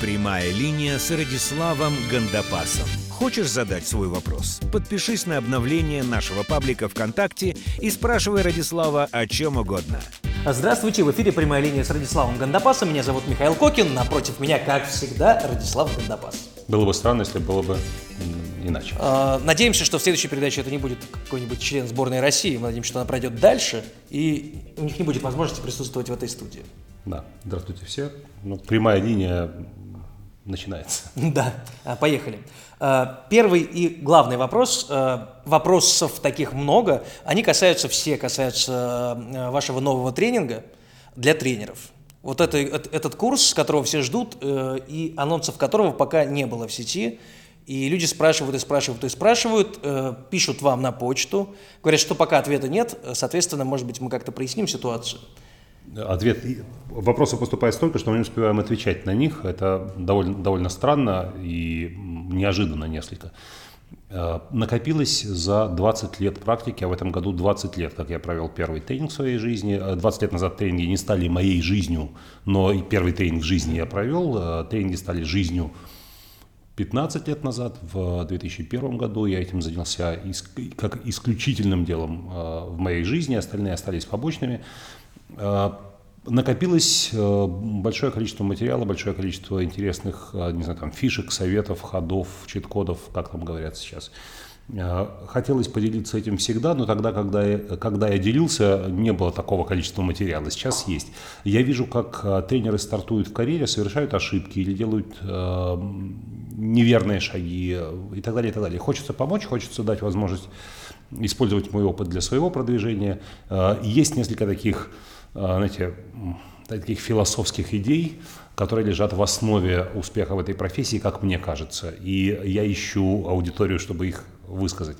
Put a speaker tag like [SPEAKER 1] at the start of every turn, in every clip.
[SPEAKER 1] Прямая линия с Радиславом Гандапасом. Хочешь задать свой вопрос? Подпишись на обновление нашего паблика ВКонтакте и спрашивай Радислава о чем угодно.
[SPEAKER 2] Здравствуйте, в эфире прямая линия с Радиславом Гандапасом. Меня зовут Михаил Кокин, напротив меня, как всегда, Радислав Гандапас.
[SPEAKER 3] Было бы странно, если было бы иначе.
[SPEAKER 2] А, надеемся, что в следующей передаче это не будет какой-нибудь член сборной России. Мы надеемся, что она пройдет дальше, и у них не будет возможности присутствовать в этой студии.
[SPEAKER 3] Да, здравствуйте все. Ну, прямая линия начинается.
[SPEAKER 2] Да, а, поехали. А, первый и главный вопрос, а, вопросов таких много, они касаются все, касаются вашего нового тренинга для тренеров. Вот это, этот курс, которого все ждут, э, и анонсов которого пока не было в сети, и люди спрашивают и спрашивают и спрашивают, э, пишут вам на почту, говорят, что пока ответа нет, соответственно, может быть, мы как-то проясним ситуацию.
[SPEAKER 3] Ответ, вопросы поступают столько, что мы не успеваем отвечать на них. Это довольно, довольно странно и неожиданно несколько. Э, накопилось за 20 лет практики, а в этом году 20 лет, как я провел первый тренинг в своей жизни. 20 э, лет назад тренинги не стали моей жизнью, но и первый тренинг в жизни я провел. Э, тренинги стали жизнью 15 лет назад, в 2001 году. Я этим занялся как исключительным делом в моей жизни, остальные остались побочными. Э, накопилось э, большое количество материала, большое количество интересных, э, не знаю, там, фишек, советов, ходов, чит-кодов, как там говорят сейчас. Хотелось поделиться этим всегда, но тогда, когда я, когда я делился, не было такого количества материала. Сейчас есть. Я вижу, как тренеры стартуют в карьере, совершают ошибки или делают э, неверные шаги и так далее, и так далее. Хочется помочь, хочется дать возможность использовать мой опыт для своего продвижения. Есть несколько таких знаете, таких философских идей, которые лежат в основе успеха в этой профессии, как мне кажется. И я ищу аудиторию, чтобы их высказать.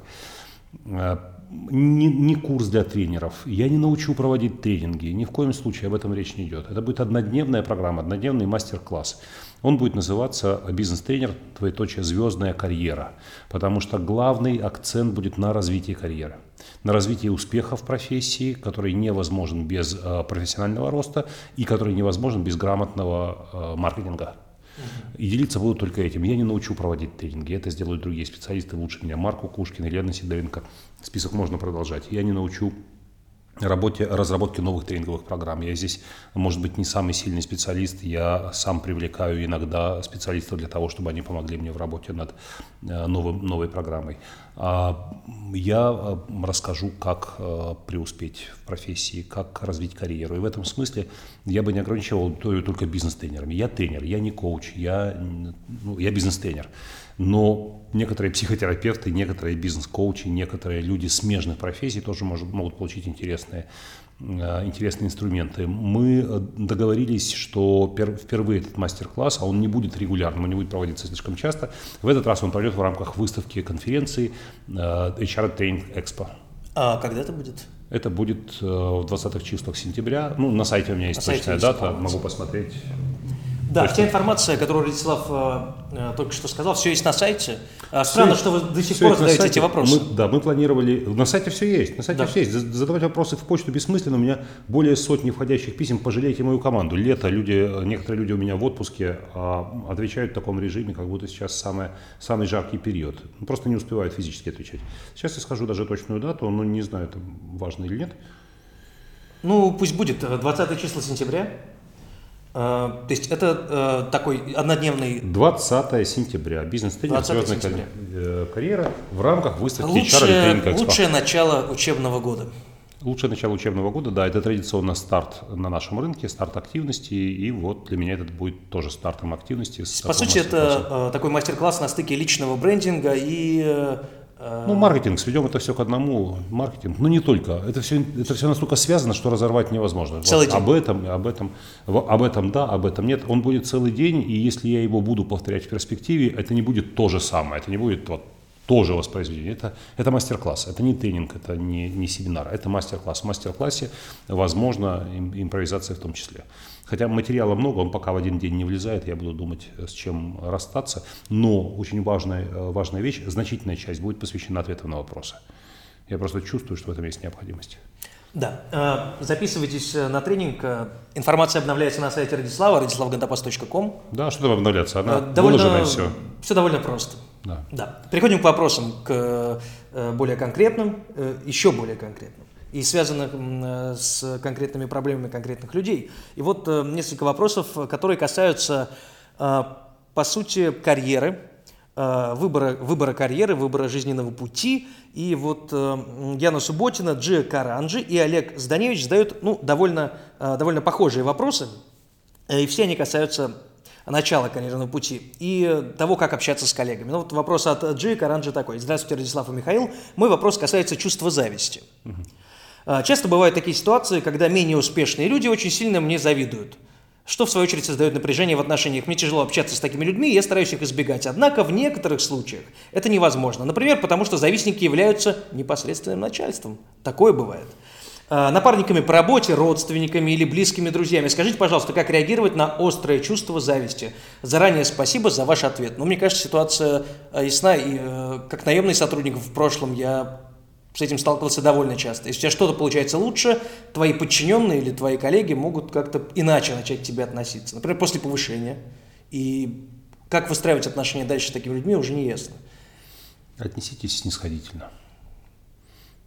[SPEAKER 3] Не, не курс для тренеров. Я не научу проводить тренинги. Ни в коем случае об этом речь не идет. Это будет однодневная программа, однодневный мастер-класс. Он будет называться «Бизнес-тренер. Твоеточие. Звездная карьера». Потому что главный акцент будет на развитии карьеры на развитие успеха в профессии, который невозможен без э, профессионального роста и который невозможен без грамотного э, маркетинга. И делиться буду только этим. Я не научу проводить тренинги. Это сделают другие специалисты лучше меня. Марку Кушкин, Елена Сидоренко. Список можно продолжать. Я не научу работе, разработке новых тренинговых программ. Я здесь, может быть, не самый сильный специалист, я сам привлекаю иногда специалистов для того, чтобы они помогли мне в работе над э, новым, новой программой. А, я э, расскажу, как э, преуспеть в профессии, как развить карьеру. И в этом смысле я бы не ограничивал только бизнес-тренерами. Я тренер, я не коуч, я, ну, я бизнес-тренер. Но некоторые психотерапевты, некоторые бизнес-коучи, некоторые люди смежных профессий тоже может, могут получить интересные, э, интересные инструменты. Мы э, договорились, что впервые этот мастер-класс, а он не будет регулярным, он не будет проводиться слишком часто, в этот раз он пройдет в рамках выставки конференции э, HR Training Expo.
[SPEAKER 2] А когда это будет?
[SPEAKER 3] Это будет в 20-х числах сентября. Ну, на сайте у меня есть на точная дата, могу посмотреть.
[SPEAKER 2] Да, вся информация, которую Радислав э, э, только что сказал, все есть на сайте. А, странно, все, что вы до сих пор задаете эти вопросы.
[SPEAKER 3] Мы, да, мы планировали. На сайте все есть. На сайте да. все есть. Задавать вопросы в почту бессмысленно. У меня более сотни входящих писем. Пожалейте мою команду. Лето, люди, некоторые люди у меня в отпуске а отвечают в таком режиме, как будто сейчас самое, самый жаркий период. Просто не успевают физически отвечать. Сейчас я скажу даже точную дату, но не знаю, это важно или нет.
[SPEAKER 2] Ну, пусть будет 20 э, число сентября. Э, то есть это э, такой однодневный...
[SPEAKER 3] 20 сентября. Бизнес-тренинг «Звездная сентября. Э, карьера» в рамках выставки
[SPEAKER 2] лучшее, HR Лучшее начало учебного года.
[SPEAKER 3] Лучшее начало учебного года, да, это традиционно старт на нашем рынке, старт активности, и вот для меня это будет тоже стартом активности.
[SPEAKER 2] По сути, это такой мастер-класс на стыке личного брендинга и
[SPEAKER 3] ну, маркетинг, сведем это все к одному. Маркетинг, но не только. Это все, это все настолько связано, что разорвать невозможно.
[SPEAKER 2] Целый вот, день.
[SPEAKER 3] Об этом, об этом, об этом да, об этом нет. Он будет целый день, и если я его буду повторять в перспективе, это не будет то же самое, это не будет вот тоже воспроизведение. Это, это мастер-класс, это не тренинг, это не, не семинар, это мастер-класс. В мастер-классе возможно импровизация в том числе. Хотя материала много, он пока в один день не влезает, я буду думать, с чем расстаться. Но очень важная, важная вещь, значительная часть будет посвящена ответам на вопросы. Я просто чувствую, что в этом есть необходимость.
[SPEAKER 2] Да. Э, записывайтесь э, на тренинг. Э, информация обновляется на сайте Радислава, radislavgandapас.com.
[SPEAKER 3] Да, что там обновляться? Она довольно, все.
[SPEAKER 2] Все довольно просто. Да. да. Переходим к вопросам, к более конкретным, еще более конкретным и связанных с конкретными проблемами конкретных людей. И вот несколько вопросов, которые касаются, по сути, карьеры, Э, выбора, выбора карьеры, выбора жизненного пути. И вот э, Яна Субботина, Джия Каранджи и Олег Зданевич задают ну, довольно, э, довольно похожие вопросы. И все они касаются начала карьерного пути и того, как общаться с коллегами. Ну вот вопрос от Джи Каранджи такой. Здравствуйте, Радислав и Михаил. Мой вопрос касается чувства зависти. Угу. Часто бывают такие ситуации, когда менее успешные люди очень сильно мне завидуют что в свою очередь создает напряжение в отношениях. Мне тяжело общаться с такими людьми, и я стараюсь их избегать. Однако в некоторых случаях это невозможно. Например, потому что завистники являются непосредственным начальством. Такое бывает. А, напарниками по работе, родственниками или близкими друзьями. Скажите, пожалуйста, как реагировать на острое чувство зависти? Заранее спасибо за ваш ответ. Ну, мне кажется, ситуация а, ясна. И э, как наемный сотрудник в прошлом я с этим сталкивался довольно часто. Если у тебя что-то получается лучше, твои подчиненные или твои коллеги могут как-то иначе начать к тебе относиться. Например, после повышения. И как выстраивать отношения дальше с такими людьми, уже не ясно.
[SPEAKER 3] Отнеситесь снисходительно.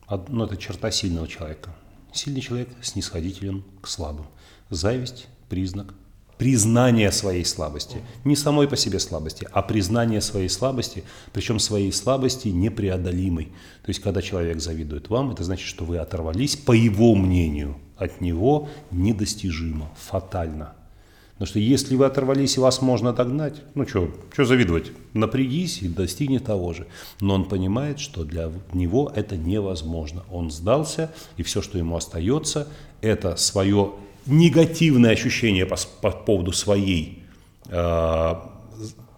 [SPEAKER 3] Но ну, это черта сильного человека. Сильный человек снисходителен к слабым. Зависть – признак признание своей слабости. Не самой по себе слабости, а признание своей слабости, причем своей слабости непреодолимой. То есть, когда человек завидует вам, это значит, что вы оторвались, по его мнению, от него недостижимо, фатально. Потому что если вы оторвались и вас можно догнать, ну что, что завидовать? Напрягись и достигни того же. Но он понимает, что для него это невозможно. Он сдался, и все, что ему остается, это свое негативное ощущение по, по поводу своей, э,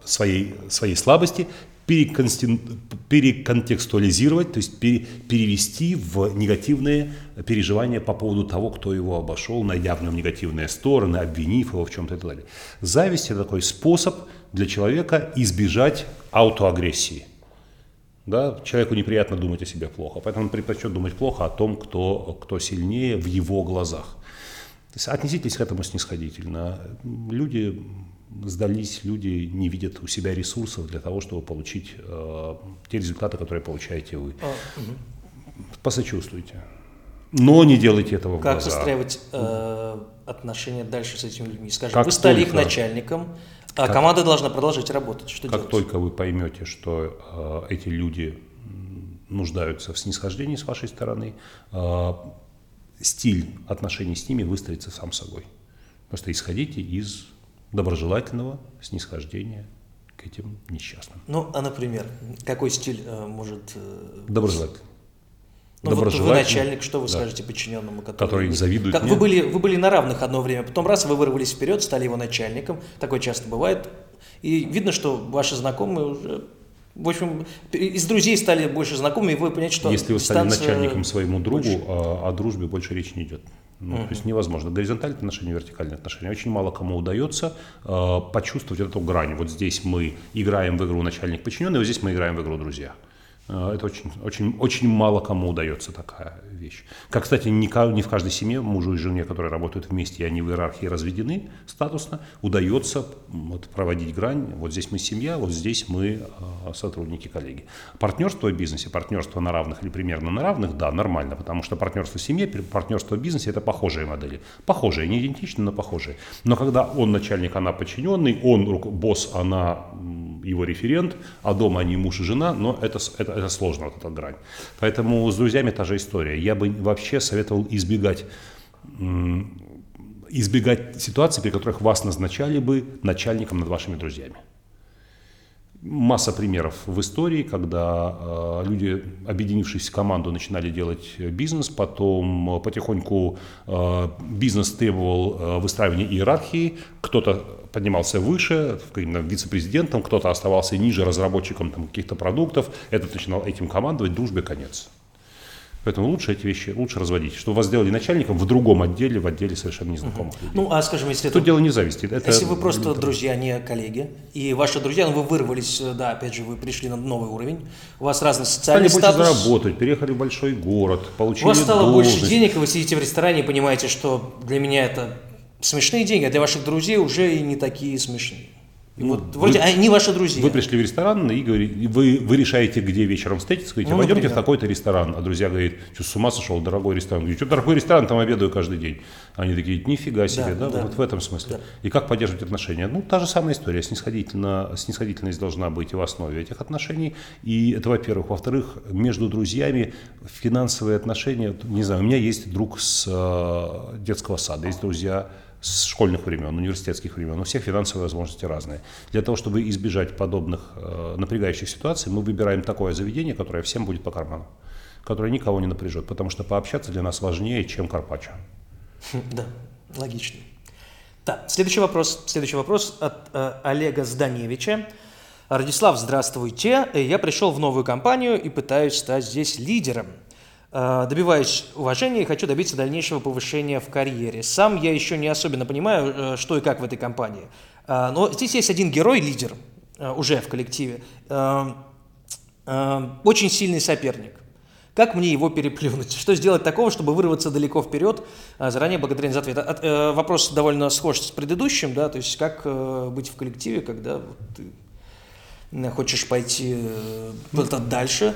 [SPEAKER 3] своей, своей слабости переконтекстуализировать, то есть пере, перевести в негативные переживания по поводу того, кто его обошел, найдя в нем негативные стороны, обвинив его в чем-то и так далее. Зависть – это такой способ для человека избежать аутоагрессии. Да, человеку неприятно думать о себе плохо, поэтому он предпочтет думать плохо о том, кто, кто сильнее в его глазах. Отнеситесь к этому снисходительно. Люди сдались, люди не видят у себя ресурсов для того, чтобы получить э, те результаты, которые получаете вы. А, угу. Посочувствуйте. Но не делайте этого в
[SPEAKER 2] как
[SPEAKER 3] глаза.
[SPEAKER 2] Как выстраивать э, отношения дальше с этими людьми? Скажем, как вы стали только, их начальником, а как, команда должна продолжать работать. Что
[SPEAKER 3] как
[SPEAKER 2] делать?
[SPEAKER 3] только вы поймете, что э, эти люди нуждаются в снисхождении с вашей стороны, э, стиль отношений с ними выстроится сам собой. Просто исходите из доброжелательного снисхождения к этим несчастным.
[SPEAKER 2] Ну, а, например, какой стиль э, может...
[SPEAKER 3] Э, доброжелательный.
[SPEAKER 2] Ну, вот вы начальник, что вы да. скажете подчиненному,
[SPEAKER 3] который, который завидует
[SPEAKER 2] как, Вы были, вы были на равных одно время, потом раз вы вырвались вперед, стали его начальником, такое часто бывает, и видно, что ваши знакомые уже в общем, из друзей стали больше знакомы, и вы понимаете, что
[SPEAKER 3] Если вы стали начальником своему другу, о, о дружбе больше речи не идет. Ну, угу. То есть невозможно. Горизонтальные отношения, вертикальные отношения. Очень мало кому удается э, почувствовать эту грань. Вот здесь мы играем в игру начальник подчиненный, вот здесь мы играем в игру друзья. Э, это очень, очень, очень мало кому удается такая вещь. Как, кстати, не, в каждой семье мужу и жене, которые работают вместе, и они в иерархии разведены статусно, удается вот, проводить грань. Вот здесь мы семья, вот здесь мы э, сотрудники, коллеги. Партнерство в бизнесе, партнерство на равных или примерно на равных, да, нормально, потому что партнерство в семье, партнерство в бизнесе – это похожие модели. Похожие, не идентичны, но похожие. Но когда он начальник, она подчиненный, он босс, она его референт, а дома они муж и жена, но это, это, это сложно, вот эта грань. Поэтому с друзьями та же история. Я бы вообще советовал избегать избегать ситуаций, при которых вас назначали бы начальником над вашими друзьями масса примеров в истории, когда э, люди, объединившись в команду, начинали делать бизнес, потом потихоньку э, бизнес требовал э, выстраивания иерархии, кто-то поднимался выше, вице-президентом, кто-то оставался ниже разработчиком там, каких-то продуктов, этот начинал этим командовать, дружбе конец. Поэтому лучше эти вещи, лучше разводить. Что вас сделали начальником в другом отделе, в отделе совершенно незнакомых людей.
[SPEAKER 2] Ну, а скажем, если
[SPEAKER 3] Тут
[SPEAKER 2] это...
[SPEAKER 3] дело не зависти. Это
[SPEAKER 2] Если вы просто друзья, не коллеги, и ваши друзья, ну, вы вырвались, э, да, опять же, вы пришли на новый уровень, у вас разный
[SPEAKER 3] Стали
[SPEAKER 2] социальный
[SPEAKER 3] больше
[SPEAKER 2] статус,
[SPEAKER 3] заработать, переехали в большой город, получили
[SPEAKER 2] у вас стало больше
[SPEAKER 3] должность.
[SPEAKER 2] денег, и вы сидите в ресторане и понимаете, что для меня это смешные деньги, а для ваших друзей уже и не такие смешные. И вот вроде они ваши друзья.
[SPEAKER 3] Вы пришли в ресторан и говорите, вы, вы решаете, где вечером встретиться, говорите,
[SPEAKER 2] Ну,
[SPEAKER 3] пойдемте в такой-то ресторан. А друзья говорят, что с ума сошел, дорогой ресторан. Говорю, что дорогой ресторан, там обедаю каждый день. Они такие, нифига себе, да,
[SPEAKER 2] Да, да.
[SPEAKER 3] вот в этом смысле.
[SPEAKER 2] Да.
[SPEAKER 3] И как поддерживать отношения? Ну, та же самая история, снисходительно, снисходительность должна быть в основе этих отношений. И это, во-первых. Во-вторых, между друзьями финансовые отношения, не знаю, у меня есть друг с э, детского сада, есть друзья с школьных времен, университетских времен. У всех финансовые возможности разные. Для того, чтобы избежать подобных э, напрягающих ситуаций, мы выбираем такое заведение, которое всем будет по карману, которое никого не напряжет, потому что пообщаться для нас важнее, чем карпаччо.
[SPEAKER 2] Да, логично. Так, следующий вопрос. Следующий вопрос от э, Олега Зданевича. Радислав, здравствуйте. Я пришел в новую компанию и пытаюсь стать здесь лидером. Э, Добиваюсь уважения и хочу добиться дальнейшего повышения в карьере. Сам я еще не особенно понимаю, э, что и как в этой компании. Э, Но здесь есть один герой-лидер э, уже в коллективе. Очень сильный соперник. Как мне его переплюнуть? Что сделать такого, чтобы вырваться далеко вперед? Заранее благодарен за ответ. От- Вопрос довольно схож с предыдущим, да, то есть как быть в коллективе, когда ты хочешь пойти э, дальше.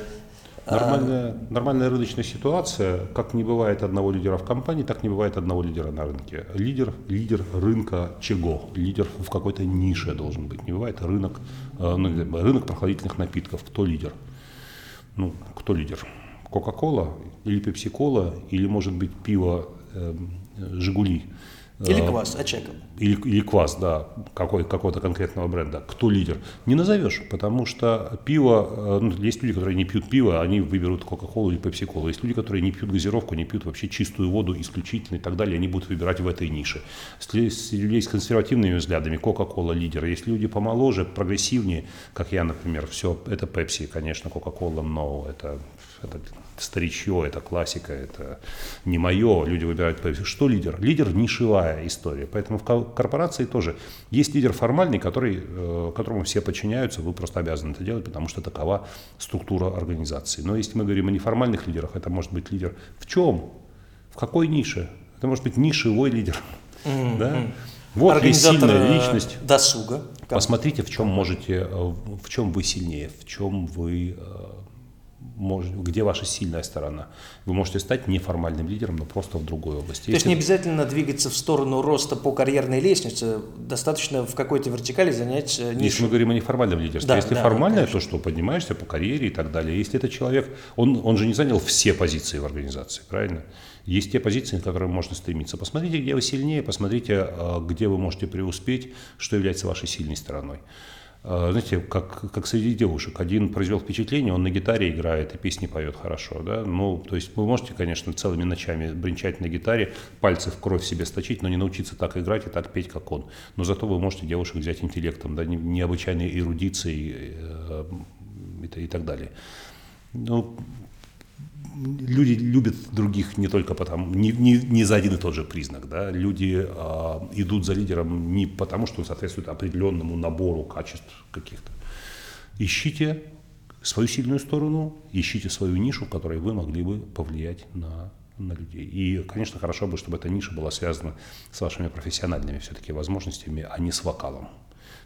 [SPEAKER 3] Нормальная, нормальная рыночная ситуация, как не бывает одного лидера в компании, так не бывает одного лидера на рынке. Лидер, лидер рынка чего? Лидер в какой-то нише должен быть. Не бывает рынок, э, ну, рынок прохладительных напитков. Кто лидер? Ну, кто лидер? Кока-кола или пепси-кола, или, может быть, пиво эм, Жигули?
[SPEAKER 2] Или
[SPEAKER 3] Э,
[SPEAKER 2] квас, очеков.
[SPEAKER 3] или, или квас, да, какой, какого-то конкретного бренда. Кто лидер? Не назовешь, потому что пиво, э, ну, есть люди, которые не пьют пиво, они выберут Кока-Колу или Пепси-Колу. Есть люди, которые не пьют газировку, не пьют вообще чистую воду исключительно и так далее, они будут выбирать в этой нише. Если есть людей с консервативными взглядами, Кока-Кола лидер. Есть люди помоложе, прогрессивнее, как я, например, все, это Пепси, конечно, Кока-Кола, но это, это старичье, это классика, это не мое, люди выбирают. Что лидер? Лидер – нишевая история. Поэтому в ко- корпорации тоже есть лидер формальный, который, э, которому все подчиняются, вы просто обязаны это делать, потому что такова структура организации. Но если мы говорим о неформальных лидерах, это может быть лидер в чем? В какой нише? Это может быть нишевой лидер. Да? Вот есть
[SPEAKER 2] Организатор
[SPEAKER 3] сильная
[SPEAKER 2] э,
[SPEAKER 3] личность.
[SPEAKER 2] досуга.
[SPEAKER 3] Посмотрите, в чем можете, э, в чем вы сильнее, в чем вы где ваша сильная сторона. Вы можете стать неформальным лидером, но просто в другой области.
[SPEAKER 2] То есть не обязательно двигаться в сторону роста по карьерной лестнице, достаточно в какой-то вертикали занять э,
[SPEAKER 3] Если
[SPEAKER 2] нишу.
[SPEAKER 3] мы говорим о неформальном лидерстве,
[SPEAKER 2] Да,
[SPEAKER 3] если
[SPEAKER 2] да,
[SPEAKER 3] формальное,
[SPEAKER 2] конечно.
[SPEAKER 3] то что поднимаешься по карьере и так далее. Если это человек, он, он же не занял все позиции в организации, правильно? Есть те позиции, к которым можно стремиться. Посмотрите, где вы сильнее, посмотрите, э, где вы можете преуспеть, что является вашей сильной стороной. Э, Знаете, как, как среди девушек. Один произвел впечатление, он на гитаре играет и песни поет хорошо. Да? Ну, то есть вы можете, конечно, целыми ночами бренчать на гитаре, пальцы в кровь себе сточить, но не научиться так играть и так петь, как он. Но зато вы можете девушек взять интеллектом, да, не- необычайной эрудицией э, и, т- и так далее. Ну, люди любят других не только потому, не, не, не за один и тот же признак. Да? Люди а, идут за лидером не потому, что он соответствует определенному набору качеств каких-то. Ищите свою сильную сторону, ищите свою нишу, в которой вы могли бы повлиять на, на людей. И, конечно, хорошо бы, чтобы эта ниша была связана с вашими профессиональными все-таки возможностями, а не с вокалом.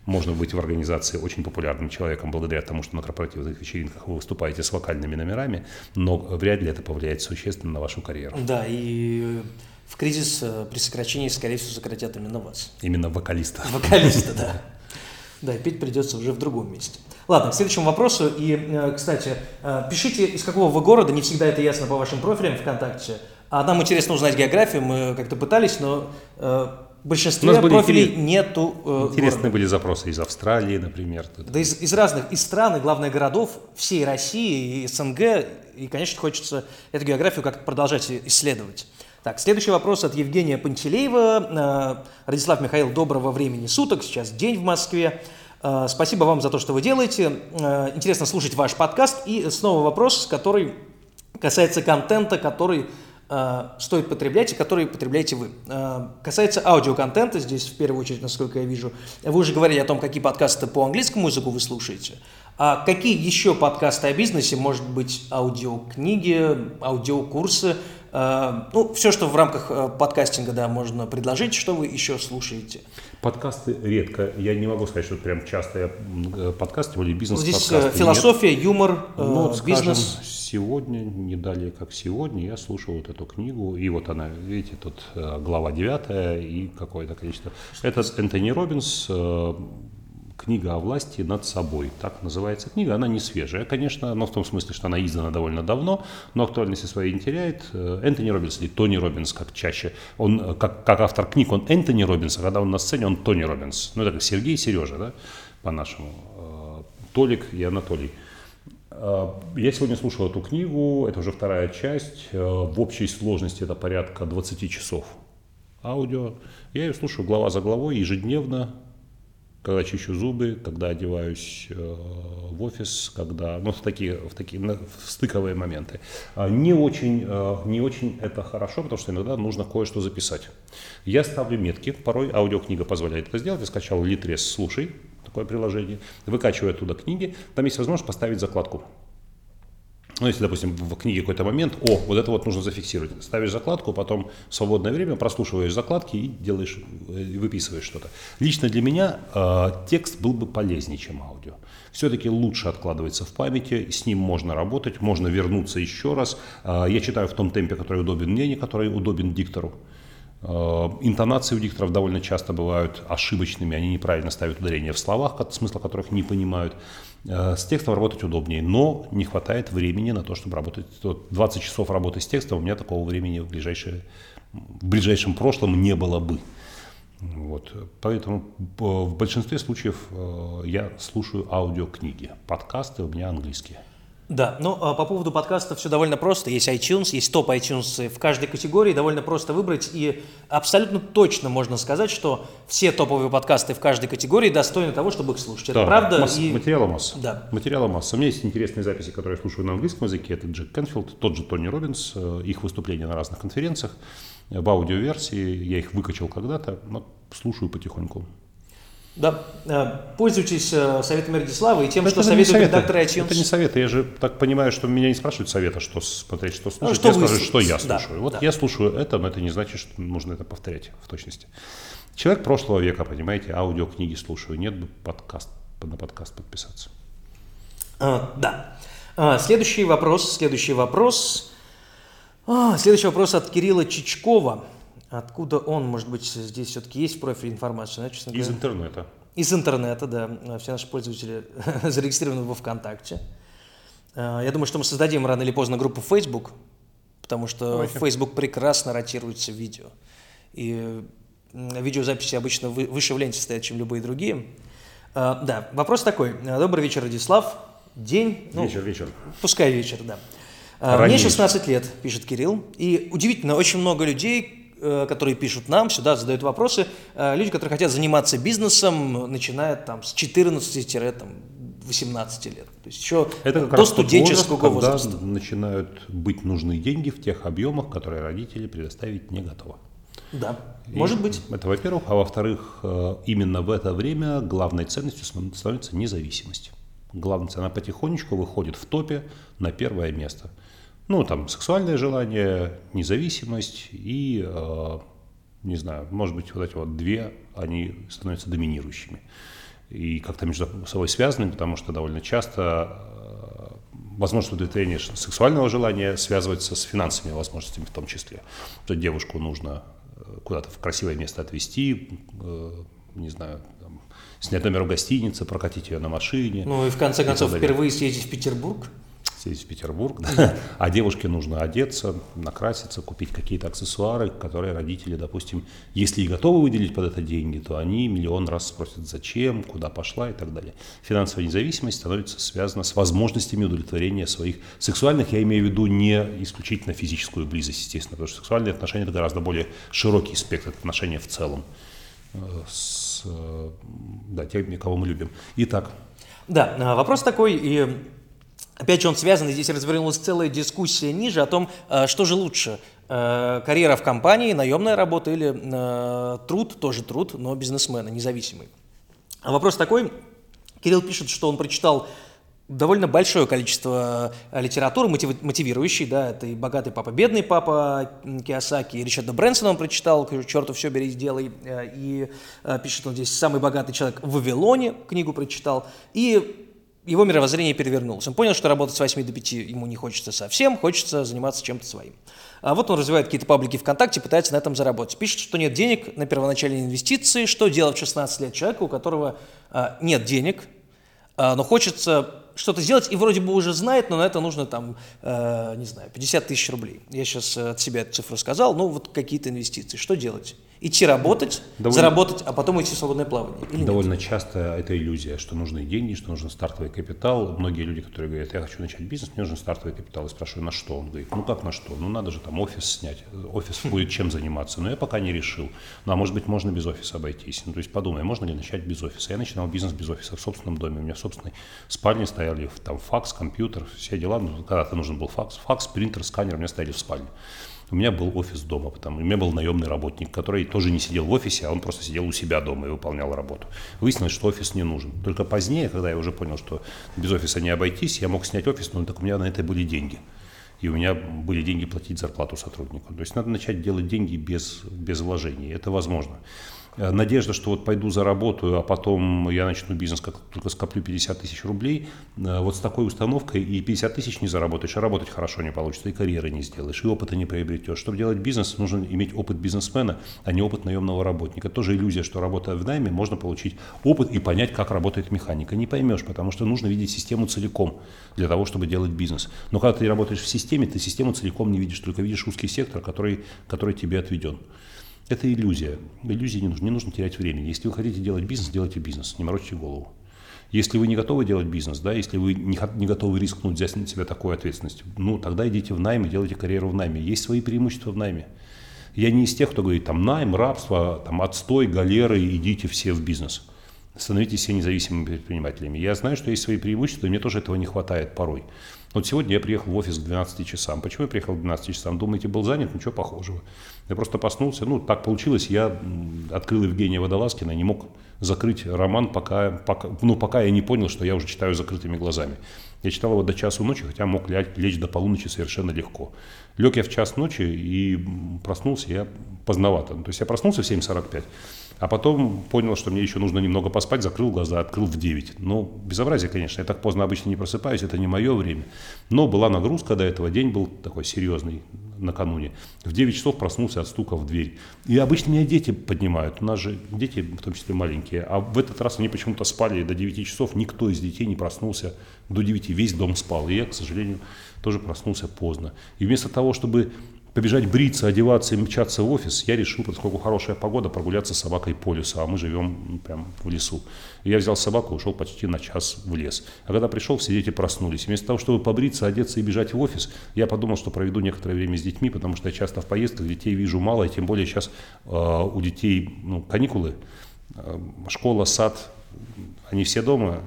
[SPEAKER 3] Можно быть в организации очень популярным человеком благодаря тому, что на корпоративных вечеринках вы выступаете с вокальными номерами, но вряд ли это повлияет существенно на вашу карьеру.
[SPEAKER 2] Да, и в кризис э, при сокращении, скорее всего, сократят именно вас.
[SPEAKER 3] Именно вокалиста.
[SPEAKER 2] Вокалиста, да. Да, петь придется уже в другом месте. Ладно, к следующему вопросу. И, э, кстати, э, пишите, из какого вы города, не всегда это ясно по вашим профилям ВКонтакте. А нам интересно узнать географию, мы как-то пытались, но в большинстве
[SPEAKER 3] У нас были
[SPEAKER 2] профилей
[SPEAKER 3] интерес-
[SPEAKER 2] нету э,
[SPEAKER 3] Интересные
[SPEAKER 2] города.
[SPEAKER 3] были запросы из Австралии, например.
[SPEAKER 2] Да из, из разных, из стран, и главное, городов всей России и СНГ. И, конечно, хочется эту географию как-то продолжать исследовать. Так, следующий вопрос от Евгения Пантелеева. Э, Радислав Михаил, доброго времени суток. Сейчас день в Москве. Э, Спасибо вам за то, что вы делаете. Э, Интересно слушать ваш подкаст. И снова вопрос, который касается контента, который стоит потреблять и который потребляете вы. Э, касается аудиоконтента, здесь в первую очередь, насколько я вижу, вы уже говорили о том, какие подкасты по английскому языку вы слушаете. А какие еще подкасты о бизнесе, может быть, аудиокниги, аудиокурсы, э, ну, все, что в рамках э, подкастинга, да, можно предложить, что вы еще слушаете?
[SPEAKER 3] Подкасты редко. Я не могу сказать, что прям часто я э, подкасты или бизнес
[SPEAKER 2] Здесь философия, нет. юмор,
[SPEAKER 3] ну, вот, бизнес. Скажем, сегодня, не далее как сегодня, я слушал вот эту книгу, и вот она, видите, тут глава 9 и какое-то количество. Это Энтони Робинс, книга о власти над собой. Так называется книга. Она не свежая, конечно, но в том смысле, что она издана довольно давно, но актуальности своей не теряет. Э, Энтони Робинс или Тони Робинс, как чаще. Он, э, как, как автор книг, он Энтони Робинс, а когда он на сцене, он Тони Робинс. Ну, это как Сергей и Сережа, да, по-нашему. Э, Толик и Анатолий. Я сегодня слушал эту книгу, это уже вторая часть. В общей сложности это порядка 20 часов аудио. Я ее слушаю глава за главой ежедневно, когда чищу зубы, когда одеваюсь э, в офис, когда, ну, в такие, в такие в стыковые моменты. А не очень, э, не очень это хорошо, потому что иногда нужно кое-что записать. Я ставлю метки, порой аудиокнига позволяет это сделать. Я скачал Литрес «Слушай», такое приложение, выкачиваю оттуда книги, там есть возможность поставить закладку. Ну, если, допустим, в книге какой-то момент, о, вот это вот нужно зафиксировать. Ставишь закладку, потом в свободное время прослушиваешь закладки и делаешь, и выписываешь что-то. Лично для меня э, текст был бы полезнее, чем аудио. Все-таки лучше откладывается в памяти, с ним можно работать, можно вернуться еще раз. Э, я читаю в том темпе, который удобен мне, не который удобен диктору. Э, интонации у дикторов довольно часто бывают ошибочными, они неправильно ставят ударение в словах, смысла которых не понимают. Э, с текстом работать удобнее, но не хватает времени на то, чтобы работать. 20 часов работы с текстом, у меня такого времени в, ближайшее, в ближайшем прошлом не было бы. Вот. Поэтому в большинстве случаев э, я слушаю аудиокниги. Подкасты у меня английские.
[SPEAKER 2] Да, ну а по поводу подкаста все довольно просто. Есть iTunes, есть топ iTunes в каждой категории, довольно просто выбрать. И абсолютно точно можно сказать, что все топовые подкасты в каждой категории достойны того, чтобы их слушать. Это
[SPEAKER 3] да,
[SPEAKER 2] правда.
[SPEAKER 3] Масса,
[SPEAKER 2] и...
[SPEAKER 3] Материала масса.
[SPEAKER 2] Да.
[SPEAKER 3] Материала масса. У меня есть интересные записи, которые я слушаю на английском языке. Это Джек Кенфилд, тот же Тони Робинс, э, их выступления на разных конференциях. В аудиоверсии я их выкачал когда-то, но слушаю потихоньку.
[SPEAKER 2] Да, э, пользуйтесь э, советами Радислава и тем, это что советует редактор iTunes.
[SPEAKER 3] Это не советы, я же так понимаю, что меня не спрашивают совета, что смотреть, что слушать, что я спрашиваю, что я слушаю. Да, вот да. я слушаю это, но это не значит, что нужно это повторять в точности. Человек прошлого века, понимаете, аудиокниги слушаю, нет бы подкаст, на подкаст подписаться.
[SPEAKER 2] А, да. А, следующий вопрос, следующий вопрос. А, следующий вопрос от Кирилла Чичкова. Откуда он, может быть, здесь все-таки есть в профиле информации? Да,
[SPEAKER 3] честно Из интернета.
[SPEAKER 2] Из интернета, да. Все наши пользователи зарегистрированы во ВКонтакте. А, я думаю, что мы создадим рано или поздно группу Facebook, потому что Давайте. Facebook прекрасно ротируется видео. И видеозаписи обычно выше в ленте стоят, чем любые другие. А, да, вопрос такой. Добрый вечер, Радислав. День.
[SPEAKER 3] Ну, вечер, вечер.
[SPEAKER 2] Пускай вечер, да. Ранее. Мне 16 лет, пишет Кирилл. И удивительно, очень много людей, Э, которые пишут нам, сюда задают вопросы, э, люди, которые хотят заниматься бизнесом, начиная там с 14-18 лет. То есть еще
[SPEAKER 3] Это до студенческого возраста. Когда начинают быть нужны деньги в тех объемах, которые родители предоставить не готовы.
[SPEAKER 2] Да, И может быть.
[SPEAKER 3] Это во-первых. А во-вторых, э, именно в это время главной ценностью становится независимость. Главная она потихонечку выходит в топе на первое место – ну, там, сексуальное желание, независимость и, э, не знаю, может быть, вот эти вот две, они становятся доминирующими. И как-то между собой связаны, потому что довольно часто э, возможность удовлетворения сексуального желания связывается с финансовыми возможностями в том числе. То девушку нужно э, куда-то в красивое место отвезти, э, не знаю, там, снять номер в гостинице, прокатить ее на машине.
[SPEAKER 2] Ну и в конце концов впервые съездить в Петербург
[SPEAKER 3] съездить в Петербург, да? а девушке нужно одеться, накраситься, купить какие-то аксессуары, которые родители, допустим, если и готовы выделить под это деньги, то они миллион раз спросят, зачем, куда пошла и так далее. Финансовая независимость становится связана с возможностями удовлетворения своих сексуальных, я имею в виду не исключительно физическую близость, естественно, потому что сексуальные отношения – это гораздо более широкий спектр отношений в целом э, с да, теми, кого мы любим. Итак.
[SPEAKER 2] Да, вопрос такой, и Опять же, он связан, и здесь развернулась целая дискуссия ниже о том, э, что же лучше, э, карьера в компании, наемная работа или э, труд, тоже труд, но бизнесмена, независимый. А вопрос такой, Кирилл пишет, что он прочитал довольно большое количество литературы мотивирующей, да, это и «Богатый папа, бедный папа» Киосаки, и Ричарда Брэнсона он прочитал, «Черту все бери, сделай», и пишет он здесь «Самый богатый человек в Вавилоне» книгу прочитал, и его мировоззрение перевернулось. Он понял, что работать с 8 до 5 ему не хочется совсем, хочется заниматься чем-то своим. А вот он развивает какие-то паблики ВКонтакте, пытается на этом заработать. Пишет, что нет денег на первоначальные инвестиции, что делать в 16 лет человеку, у которого а, нет денег, а, но хочется что-то сделать и вроде бы уже знает, но на это нужно там, э, не знаю, 50 тысяч рублей. Я сейчас от себя эту цифру сказал, ну вот какие-то инвестиции. Что делать? Идти работать, довольно, заработать, а потом идти в свободное плавание.
[SPEAKER 3] Или довольно нет? часто это иллюзия, что нужны деньги, что нужен стартовый капитал. Многие люди, которые говорят, я хочу начать бизнес, мне нужен стартовый капитал. Я спрашиваю, на что? Он говорит, ну как на что? Ну надо же там офис снять. Офис будет чем заниматься. Но я пока не решил. Ну а может быть можно без офиса обойтись. Ну то есть подумай, можно ли начать без офиса? Я начинал бизнес без офиса в собственном доме. У меня в собственной спальне стояли там факс, компьютер, все дела. Ну, когда-то нужен был факс. Факс, принтер, сканер у меня стояли в спальне. У меня был офис дома, потому у меня был наемный работник, который тоже не сидел в офисе, а он просто сидел у себя дома и выполнял работу. Выяснилось, что офис не нужен. Только позднее, когда я уже понял, что без офиса не обойтись, я мог снять офис, но так у меня на это были деньги. И у меня были деньги платить зарплату сотруднику. То есть надо начать делать деньги без, без вложений. Это возможно. Э, надежда, что вот пойду заработаю, а потом я начну бизнес, как только скоплю 50 тысяч рублей, э, вот с такой установкой и 50 тысяч не заработаешь, а работать хорошо не получится, и карьеры не сделаешь, и опыта не приобретешь. Чтобы делать бизнес, нужно иметь опыт бизнесмена, а не опыт наемного работника. Тоже иллюзия, что работая в найме, можно получить опыт и понять, как работает механика. Не поймешь, потому что нужно видеть систему целиком для того, чтобы делать бизнес. Но когда ты работаешь в системе, ты систему целиком не видишь, только видишь узкий сектор, который, который тебе отведен. Это иллюзия. Иллюзии не нужно, не нужно терять времени. Если вы хотите делать бизнес, делайте бизнес, не морочьте голову. Если вы не готовы делать бизнес, да, если вы не, не готовы рискнуть взять на себя такую ответственность, ну, тогда идите в найм и делайте карьеру в найме. Есть свои преимущества в найме. Я не из тех, кто говорит, там, найм, рабство, там, отстой, галеры, идите все в бизнес. Становитесь все независимыми предпринимателями. Я знаю, что есть свои преимущества, и мне тоже этого не хватает порой. Вот сегодня я приехал в офис к 12 часам. Почему я приехал к 12 часам? Думаете, был занят? Ничего похожего. Я просто проснулся. Ну, так получилось. Я открыл Евгения Водолазкина, не мог закрыть роман, пока, пока, ну, пока я не понял, что я уже читаю закрытыми глазами. Я читал его до часу ночи, хотя мог лечь до полуночи совершенно легко. Лег я в час ночи и проснулся я поздновато. То есть я проснулся в 7.45, а потом понял, что мне еще нужно немного поспать, закрыл глаза, открыл в 9. Ну, безобразие, конечно. Я так поздно обычно не просыпаюсь, это не мое время. Но была нагрузка до этого, день был такой серьезный накануне. В 9 часов проснулся от стука в дверь. И обычно меня дети поднимают. У нас же дети, в том числе маленькие. А в этот раз они почему-то спали до 9 часов. Никто из детей не проснулся до 9. Весь дом спал. И я, к сожалению, тоже проснулся поздно. И вместо того, чтобы побежать бриться, одеваться и мчаться в офис, я решил, поскольку хорошая погода, прогуляться с собакой по лесу, а мы живем ну, прям в лесу. Я взял собаку, ушел почти на час в лес. А когда пришел, все дети проснулись. вместо того, чтобы побриться, одеться и бежать в офис, я подумал, что проведу некоторое время с детьми, потому что я часто в поездках, детей вижу мало, и тем более сейчас э, у детей ну, каникулы, э, школа, сад, они все дома,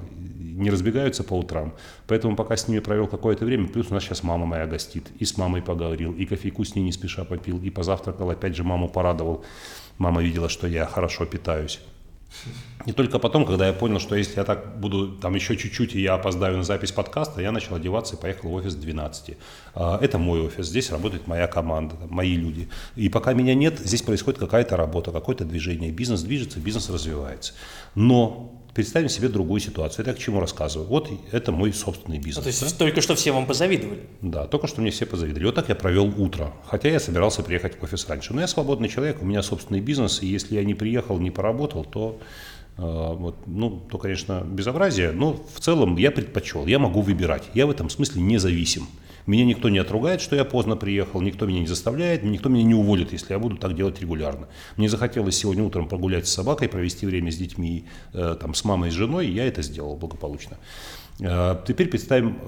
[SPEAKER 3] не разбегаются по утрам. Поэтому пока с ними провел какое-то время, плюс у нас сейчас мама моя гостит, и с мамой поговорил, и кофейку с ней не спеша попил, и позавтракал, опять же маму порадовал. Мама видела, что я хорошо питаюсь. И только потом, когда я понял, что если я так буду там еще чуть-чуть, и я опоздаю на запись подкаста, я начал одеваться и поехал в офис 12. А, это мой офис, здесь работает моя команда, мои люди. И пока меня нет, здесь происходит какая-то работа, какое-то движение. Бизнес движется, бизнес развивается. Но Представим себе другую ситуацию. Это я к чему рассказываю? Вот это мой собственный бизнес. Ну,
[SPEAKER 2] то есть да? только что все вам позавидовали?
[SPEAKER 3] Да, только что мне все позавидовали. Вот так я провел утро. Хотя я собирался приехать в офис раньше. Но я свободный человек, у меня собственный бизнес, и если я не приехал, не поработал, то э, вот, ну, то, конечно, безобразие, но в целом я предпочел, я могу выбирать. Я в этом смысле независим. Меня никто не отругает, что я поздно приехал, никто меня не заставляет, никто меня не уволит, если я буду так делать регулярно. Мне захотелось сегодня утром прогулять с собакой, провести время с детьми, э, там, с мамой, с женой, и я это сделал благополучно. Э, теперь представим,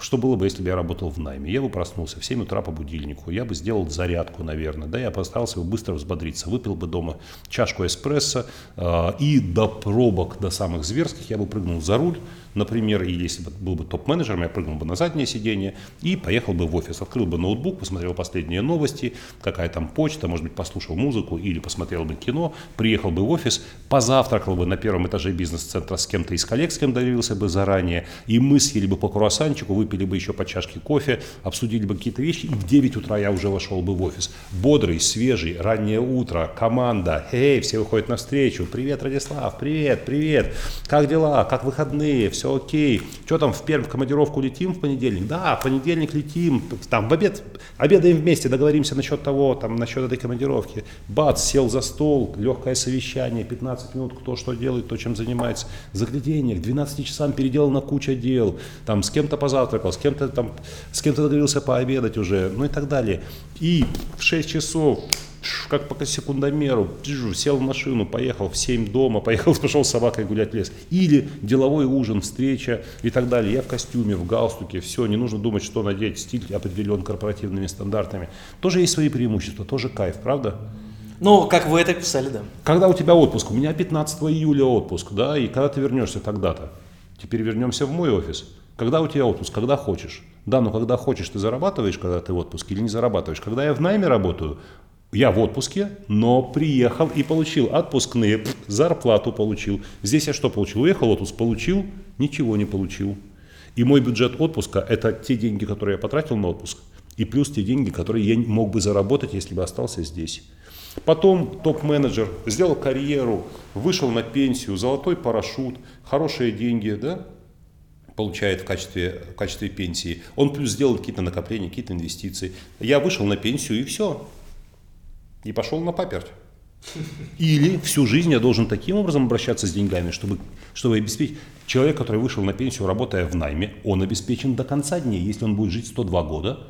[SPEAKER 3] что было бы, если бы я работал в найме. Я бы проснулся в 7 утра по будильнику, я бы сделал зарядку, наверное, да, я постарался бы быстро взбодриться, выпил бы дома чашку эспрессо э, и до пробок, до самых зверских я бы прыгнул за руль, например, или если бы был бы топ-менеджером, я прыгнул бы на заднее сиденье и поехал бы в офис, открыл бы ноутбук, посмотрел последние новости, какая там почта, может быть, послушал музыку или посмотрел бы кино, приехал бы в офис, позавтракал бы на первом этаже бизнес-центра с кем-то из коллег, с кем доверился бы заранее, и мы съели бы по круассанчику, выпили бы еще по чашке кофе, обсудили бы какие-то вещи, и в 9 утра я уже вошел бы в офис. Бодрый, свежий, раннее утро, команда, эй, все выходят навстречу, привет, Радислав, привет, привет, как дела, как выходные, все все окей. Что там, в Пермь командировку летим в понедельник? Да, в понедельник летим, там в обед, обедаем вместе, договоримся насчет того, там, насчет этой командировки. Бац, сел за стол, легкое совещание, 15 минут, кто что делает, то, чем занимается. Заглядение, к 12 часам переделана куча дел, там, с кем-то позавтракал, с кем-то там, с кем-то договорился пообедать уже, ну и так далее. И в 6 часов как по секундомеру, сел в машину, поехал в 7 дома, поехал, пошел с собакой гулять в лес. Или деловой ужин, встреча и так далее. Я в костюме, в галстуке, все, не нужно думать, что надеть, стиль определен корпоративными стандартами. Тоже есть свои преимущества, тоже кайф, правда?
[SPEAKER 2] Ну, как вы это писали, да.
[SPEAKER 3] Когда у тебя отпуск? У меня 15 июля отпуск, да, и когда ты вернешься тогда-то? Теперь вернемся в мой офис. Когда у тебя отпуск? Когда хочешь. Да, но когда хочешь, ты зарабатываешь, когда ты в отпуске, или не зарабатываешь. Когда я в найме работаю, я в отпуске, но приехал и получил отпускные, зарплату получил. Здесь я что получил? Уехал отпуск, получил, ничего не получил. И мой бюджет отпуска – это те деньги, которые я потратил на отпуск, и плюс те деньги, которые я мог бы заработать, если бы остался здесь. Потом топ-менеджер, сделал карьеру, вышел на пенсию, золотой парашют, хорошие деньги, да, получает в качестве, в качестве пенсии. Он плюс сделал какие-то накопления, какие-то инвестиции. Я вышел на пенсию и все и пошел на паперть. Или всю жизнь я должен таким образом обращаться с деньгами, чтобы, чтобы обеспечить... Человек, который вышел на пенсию, работая в найме, он обеспечен до конца дней. Если он будет жить 102 года,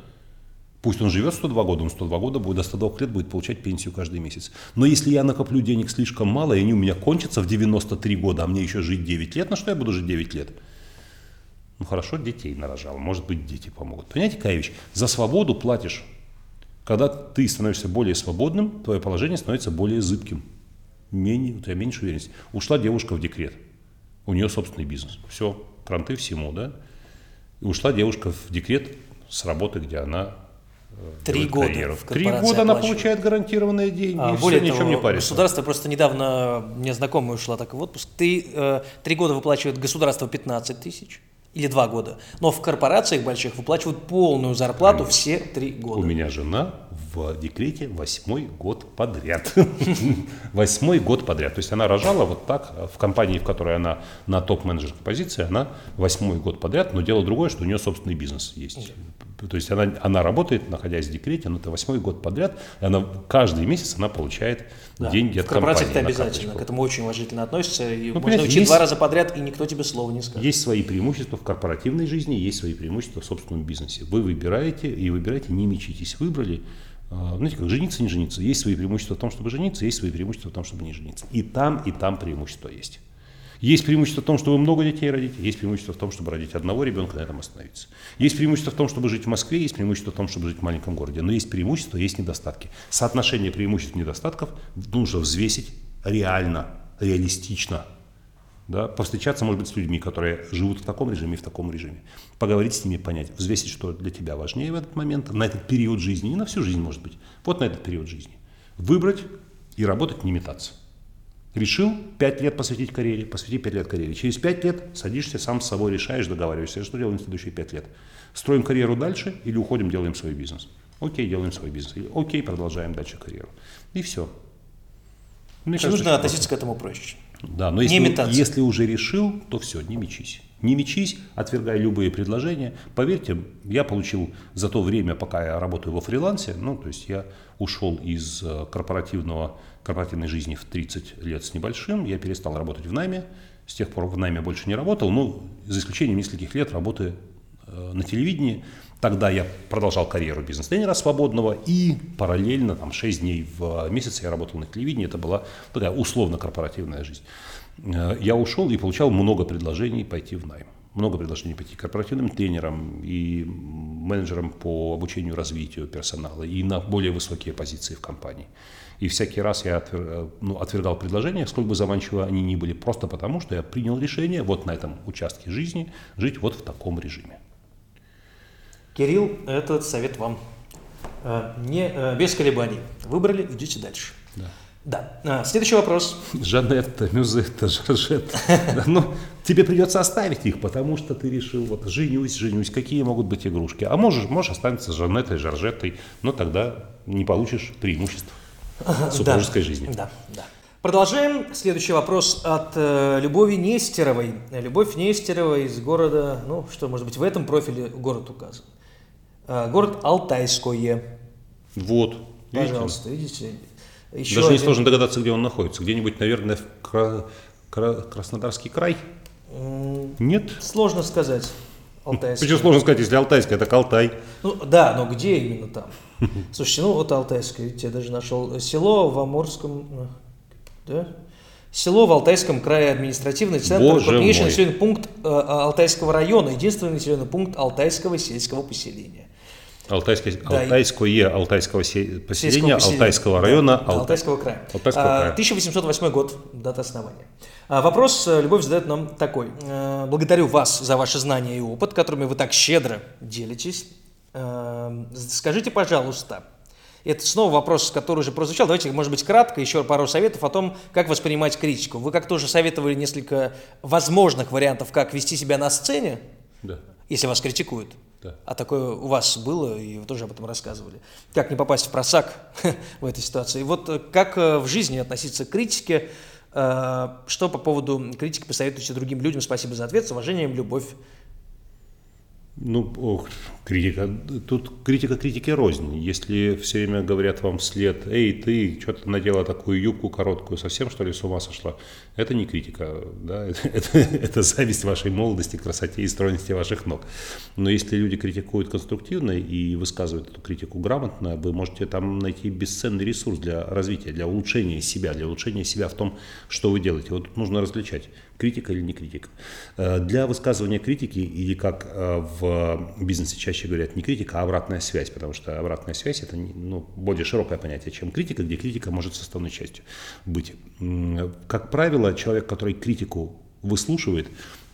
[SPEAKER 3] пусть он живет 102 года, он 102 года будет, до 102 лет будет получать пенсию каждый месяц. Но если я накоплю денег слишком мало, и они у меня кончатся в 93 года, а мне еще жить 9 лет, на что я буду жить 9 лет? Ну хорошо, детей нарожал, может быть, дети помогут. Понимаете, Каевич, за свободу платишь когда ты становишься более свободным, твое положение становится более зыбким. Менее, у тебя меньше уверенности. Ушла девушка в декрет. У нее собственный бизнес. Все, кранты всему, да? И ушла девушка в декрет с работы, где она
[SPEAKER 2] э, Три года.
[SPEAKER 3] Карьеру. Три года она получает гарантированные деньги.
[SPEAKER 2] А, и более все, того, ничем не парится. Государство просто недавно, мне знакомая ушла так в отпуск. Ты, э, три года выплачивает государство 15 тысяч или два года. Но в корпорациях больших выплачивают полную зарплату Конечно. все три года.
[SPEAKER 3] У меня жена в декрете восьмой год подряд. Восьмой год подряд. То есть она рожала вот так в компании, в которой она на топ-менеджерской позиции, она восьмой год подряд, но дело другое, что у нее собственный бизнес есть. То есть она, она работает, находясь в декрете, но это восьмой год подряд, и она, каждый месяц она получает да. деньги от компании. В
[SPEAKER 2] это обязательно, к этому очень уважительно относятся, и ну, можно учить есть, два раза подряд, и никто тебе слова не скажет.
[SPEAKER 3] Есть свои преимущества в корпоративной жизни, есть свои преимущества в собственном бизнесе. Вы выбираете, и выбираете, не мечитесь. Выбрали, а, знаете, как жениться, не жениться. Есть свои преимущества в том, чтобы жениться, есть свои преимущества в том, чтобы не жениться. И там, и там преимущества есть. Есть преимущество в том, чтобы много детей родить, есть преимущество в том, чтобы родить одного ребенка, на этом остановиться. Есть преимущество в том, чтобы жить в Москве, есть преимущество в том, чтобы жить в маленьком городе. Но есть преимущества, есть недостатки. Соотношение преимуществ и недостатков нужно взвесить реально, реалистично. Да? Повстречаться, может быть, с людьми, которые живут в таком режиме и в таком режиме. Поговорить с ними, понять, взвесить, что для тебя важнее в этот момент, на этот период жизни, не на всю жизнь, может быть, вот на этот период жизни. Выбрать и работать, не метаться. Решил 5 лет посвятить карьере, посвяти 5 лет карьере. Через 5 лет садишься, сам с собой решаешь, договариваешься, что делаем в следующие 5 лет. Строим карьеру дальше или уходим, делаем свой бизнес. Окей, делаем свой бизнес. Или окей, продолжаем дальше карьеру. И все.
[SPEAKER 2] Мне кажется, нужно относиться просто. к этому проще.
[SPEAKER 3] Да, но если, если уже решил, то все, не мечись. Не мечись, отвергай любые предложения. Поверьте, я получил за то время, пока я работаю во фрилансе, ну, то есть я ушел из э, корпоративного, корпоративной жизни в 30 лет с небольшим, я перестал работать в найме, с тех пор в найме больше не работал, ну, за исключением нескольких лет работы э, на телевидении. Тогда я продолжал карьеру бизнес-тренера свободного и параллельно, там, 6 дней в месяц я работал на телевидении, это была такая условно корпоративная жизнь. Э, я ушел и получал много предложений пойти в найм. много предложений пойти корпоративным тренерам и менеджерам по обучению развитию персонала и на более высокие позиции в компании. И всякий раз я отвер, ну, отвергал предложения, сколько бы заманчиво они ни были, просто потому, что я принял решение вот на этом участке жизни жить вот в таком режиме.
[SPEAKER 2] Кирилл, этот совет вам. Э, не, э, без колебаний. Выбрали, идите дальше.
[SPEAKER 3] Да.
[SPEAKER 2] Да. А, следующий вопрос.
[SPEAKER 3] Жанетта, Мюзетта, Жоржетта. Ну, тебе придется оставить их, потому что ты решил, вот, женюсь, женюсь, какие могут быть игрушки. А можешь, можешь останется с Жанеттой, Жоржеттой, но тогда не получишь преимуществ супружеской
[SPEAKER 2] да.
[SPEAKER 3] жизни.
[SPEAKER 2] Да, да. Продолжаем. Следующий вопрос от э, Любови Нестеровой. Любовь Нестерова из города, ну, что, может быть, в этом профиле город указан. Э, город Алтайское.
[SPEAKER 3] Вот.
[SPEAKER 2] Пожалуйста, видите.
[SPEAKER 3] Еще Даже один... не сложно догадаться, где он находится. Где-нибудь, наверное, в Кра... Кра... Краснодарский край? Нет?
[SPEAKER 2] Сложно сказать. Алтайский.
[SPEAKER 3] Почему сложно сказать, если Алтайское, это Алтай?
[SPEAKER 2] Ну да, но где именно там? Слушайте, ну вот Алтайское, я даже нашел село в Амурском, да? Село в Алтайском крае, административный центр,
[SPEAKER 3] Боже
[SPEAKER 2] крупнейший
[SPEAKER 3] мой.
[SPEAKER 2] населенный пункт э, Алтайского района, единственный населенный пункт Алтайского сельского поселения.
[SPEAKER 3] Алтайское,
[SPEAKER 2] Да,
[SPEAKER 3] Алтайское Алтайского се- поселения,
[SPEAKER 2] поселения.
[SPEAKER 3] Алтайского района,
[SPEAKER 2] Да,
[SPEAKER 3] Алтай-
[SPEAKER 2] Алтайского края.
[SPEAKER 3] Алтайского
[SPEAKER 2] А,
[SPEAKER 3] края.
[SPEAKER 2] 1808 год, дата основания. А, Вопрос э, Любовь задает нам такой. Э, Благодарю вас за ваши знания и опыт, которыми вы так щедро делитесь. Э, Скажите, пожалуйста, это снова вопрос, который уже прозвучал. Давайте, может быть, кратко еще пару советов о том, как воспринимать критику. Вы как-то уже советовали несколько возможных вариантов, как вести себя на сцене,
[SPEAKER 3] Да.
[SPEAKER 2] если вас критикуют.
[SPEAKER 3] Да.
[SPEAKER 2] А такое у вас было, и вы тоже об этом рассказывали. Как не попасть в просак в этой ситуации. И вот э, как э, в жизни относиться к критике, э, что по поводу критики посоветуете другим людям? Спасибо за ответ. С уважением, любовь.
[SPEAKER 3] Ну, ох, критика. Тут критика критики рознь. Если все время говорят вам вслед, эй, ты что-то надела такую юбку короткую, совсем что ли с ума сошла? Это не критика, да? это, это, это зависть вашей молодости, красоте и стройности ваших ног. Но если люди критикуют конструктивно и высказывают эту критику грамотно, вы можете там найти бесценный ресурс для развития, для улучшения себя, для улучшения себя в том, что вы делаете. Вот тут нужно различать, критика или не критика. Э, Для высказывания критики или как э, в бизнесе чаще говорят не критика, а обратная связь, потому что обратная связь это ну, более широкое понятие, чем критика, где критика может составной частью быть. Как правило, человек, который критику выслушивает,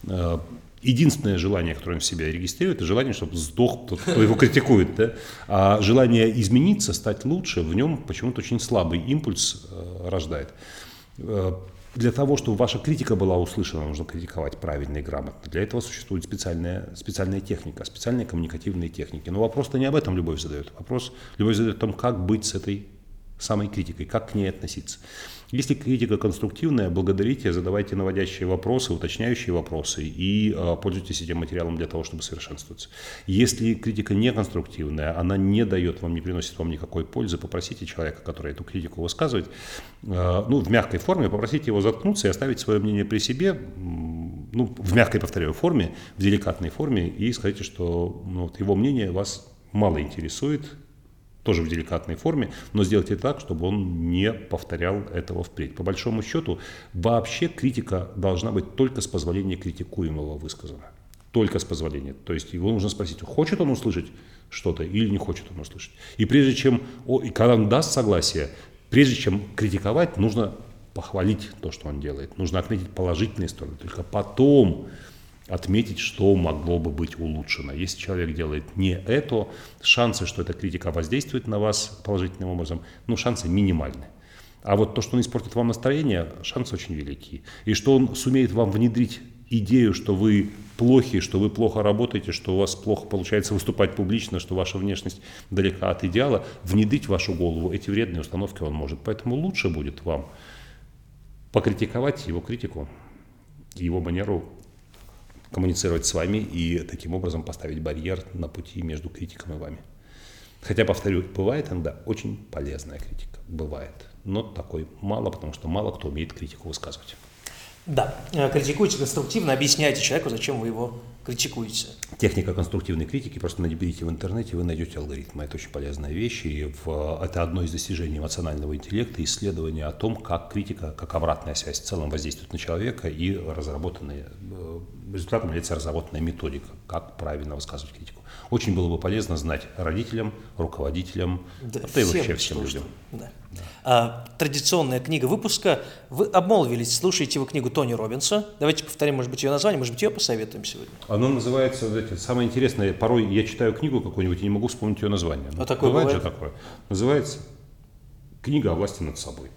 [SPEAKER 3] э, единственное желание, которое он в себе регистрирует, это желание, чтобы сдох тот, кто его критикует. Да? А желание измениться, стать лучше, в нем почему-то очень слабый импульс рождает. Для того, чтобы ваша критика была услышана, нужно критиковать правильно и грамотно. Для этого существует специальная, специальная техника, специальные коммуникативные техники. Но вопрос-то не об этом Любовь задает. Вопрос Любовь задает о том, как быть с этой самой критикой, как к ней относиться. Если критика конструктивная, благодарите, задавайте наводящие вопросы, уточняющие вопросы и э, пользуйтесь этим материалом для того, чтобы совершенствоваться. Если критика не конструктивная, она не дает вам, не приносит вам никакой пользы, попросите человека, который эту критику высказывает, э, ну, в мягкой форме, попросите его заткнуться и оставить свое мнение при себе, ну, в мягкой, повторяю, форме, в деликатной форме, и скажите, что ну, вот его мнение вас мало интересует, тоже в деликатной форме, но сделайте так, чтобы он не повторял этого впредь. По большому счету, вообще критика должна быть только с позволения критикуемого высказана. Только с позволения. То есть его нужно спросить, хочет он услышать что-то или не хочет он услышать. И прежде чем, о, и когда он даст согласие, прежде чем критиковать, нужно похвалить то, что он делает. Нужно отметить положительные стороны. Только потом отметить, что могло бы быть улучшено. Если человек делает не это, шансы, что эта критика воздействует на вас положительным образом, ну, шансы минимальны. А вот то, что он испортит вам настроение, шансы очень велики. И что он сумеет вам внедрить идею, что вы плохи, что вы плохо работаете, что у вас плохо получается выступать публично, что ваша внешность далека от идеала, внедрить в вашу голову эти вредные установки он может. Поэтому лучше будет вам покритиковать его критику, его манеру коммуницировать с вами и таким образом поставить барьер на пути между критиком и вами. Хотя, повторю, бывает иногда очень полезная критика. Бывает. Но такой мало, потому что мало кто умеет критику высказывать.
[SPEAKER 2] Да, э, критикуйте конструктивно, объясняйте человеку, зачем вы его критикуете?
[SPEAKER 3] Техника конструктивной критики, просто наберите в интернете, вы найдете алгоритмы. Это очень полезная вещь, и в, это одно из достижений эмоционального интеллекта, исследование о том, как критика, как обратная связь в целом воздействует на человека и разработанные, э, результатом является разработанная методика, как правильно высказывать критику. Очень было бы полезно знать родителям, руководителям, да, да и вообще всем людям.
[SPEAKER 2] Да. Да. А, традиционная книга выпуска. Вы обмолвились, слушаете вы книгу Тони Робинса. Давайте повторим, может быть, ее название, может быть, ее посоветуем сегодня.
[SPEAKER 3] Оно называется, знаете, самое интересное, порой я читаю книгу какую-нибудь и не могу вспомнить ее название.
[SPEAKER 2] А такое бывает,
[SPEAKER 3] бывает же такое. Называется «Книга о власти над собой».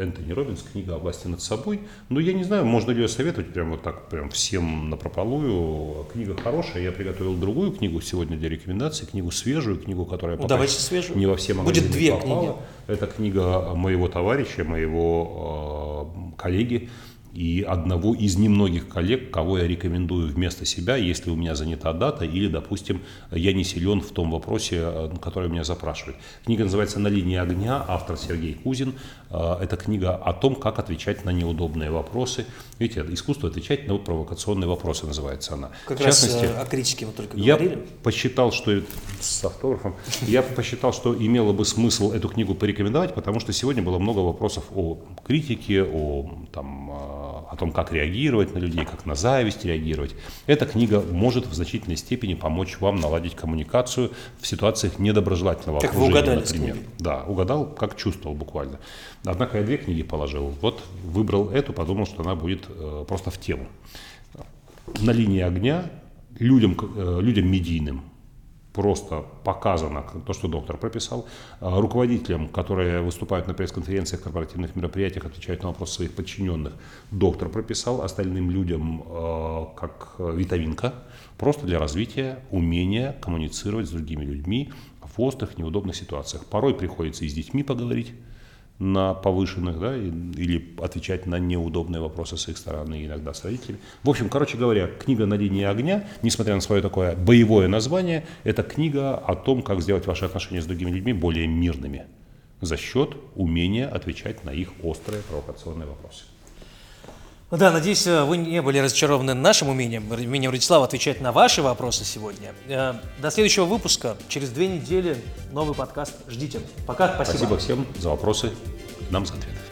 [SPEAKER 3] Энтони Робинс, книга о власти над собой. Ну, я не знаю, можно ли ее советовать прямо вот так, прям всем на прополую. Книга хорошая, я приготовил другую книгу сегодня для рекомендаций, книгу свежую, книгу, которая
[SPEAKER 2] ну, давайте свежую.
[SPEAKER 3] не во все магазины
[SPEAKER 2] Будет две
[SPEAKER 3] попала.
[SPEAKER 2] книги.
[SPEAKER 3] Это книга моего товарища, моего э, коллеги, и одного из немногих коллег, кого я рекомендую вместо себя, если у меня занята дата или, допустим, я не силен в том вопросе, э, который меня запрашивают. Книга называется «На линии огня», автор Сергей Кузин. Э, это книга о том, как отвечать на неудобные вопросы. Видите, искусство отвечать на провокационные вопросы называется она.
[SPEAKER 2] Как в частности, раз э, о критике мы только
[SPEAKER 3] я
[SPEAKER 2] говорили.
[SPEAKER 3] Я посчитал, что с автографом, я посчитал, что имело бы смысл эту книгу порекомендовать, потому что сегодня было много вопросов о критике, о там, о том, как реагировать на людей, как на зависть реагировать. Эта книга может в значительной степени помочь вам наладить коммуникацию в ситуациях недоброжелательного
[SPEAKER 2] как
[SPEAKER 3] окружения,
[SPEAKER 2] вы угадали
[SPEAKER 3] например. Да, угадал, как чувствовал буквально. Однако я две книги положил. Вот выбрал эту, подумал, что она будет э, просто в тему. На линии огня людям, э, людям медийным просто показано то, что доктор прописал. А, руководителям, которые выступают на пресс-конференциях, корпоративных мероприятиях, отвечают на вопросы своих подчиненных, доктор прописал. Остальным людям а, как витаминка, просто для развития умения коммуницировать с другими людьми в острых, неудобных ситуациях. Порой приходится и с детьми поговорить, на повышенных, да, или отвечать на неудобные вопросы с их стороны, иногда с родителями. В общем, короче говоря, книга «На линии огня», несмотря на свое такое боевое название, это книга о том, как сделать ваши отношения с другими людьми более мирными за счет умения отвечать на их острые провокационные вопросы.
[SPEAKER 2] Ну да, надеюсь, э, вы не были разочарованы нашим умением, умением Радислава отвечать на ваши вопросы сегодня. Э, до следующего выпуска, через две недели, новый подкаст. Ждите. Пока, спасибо.
[SPEAKER 3] Спасибо всем за вопросы, нам за ответы.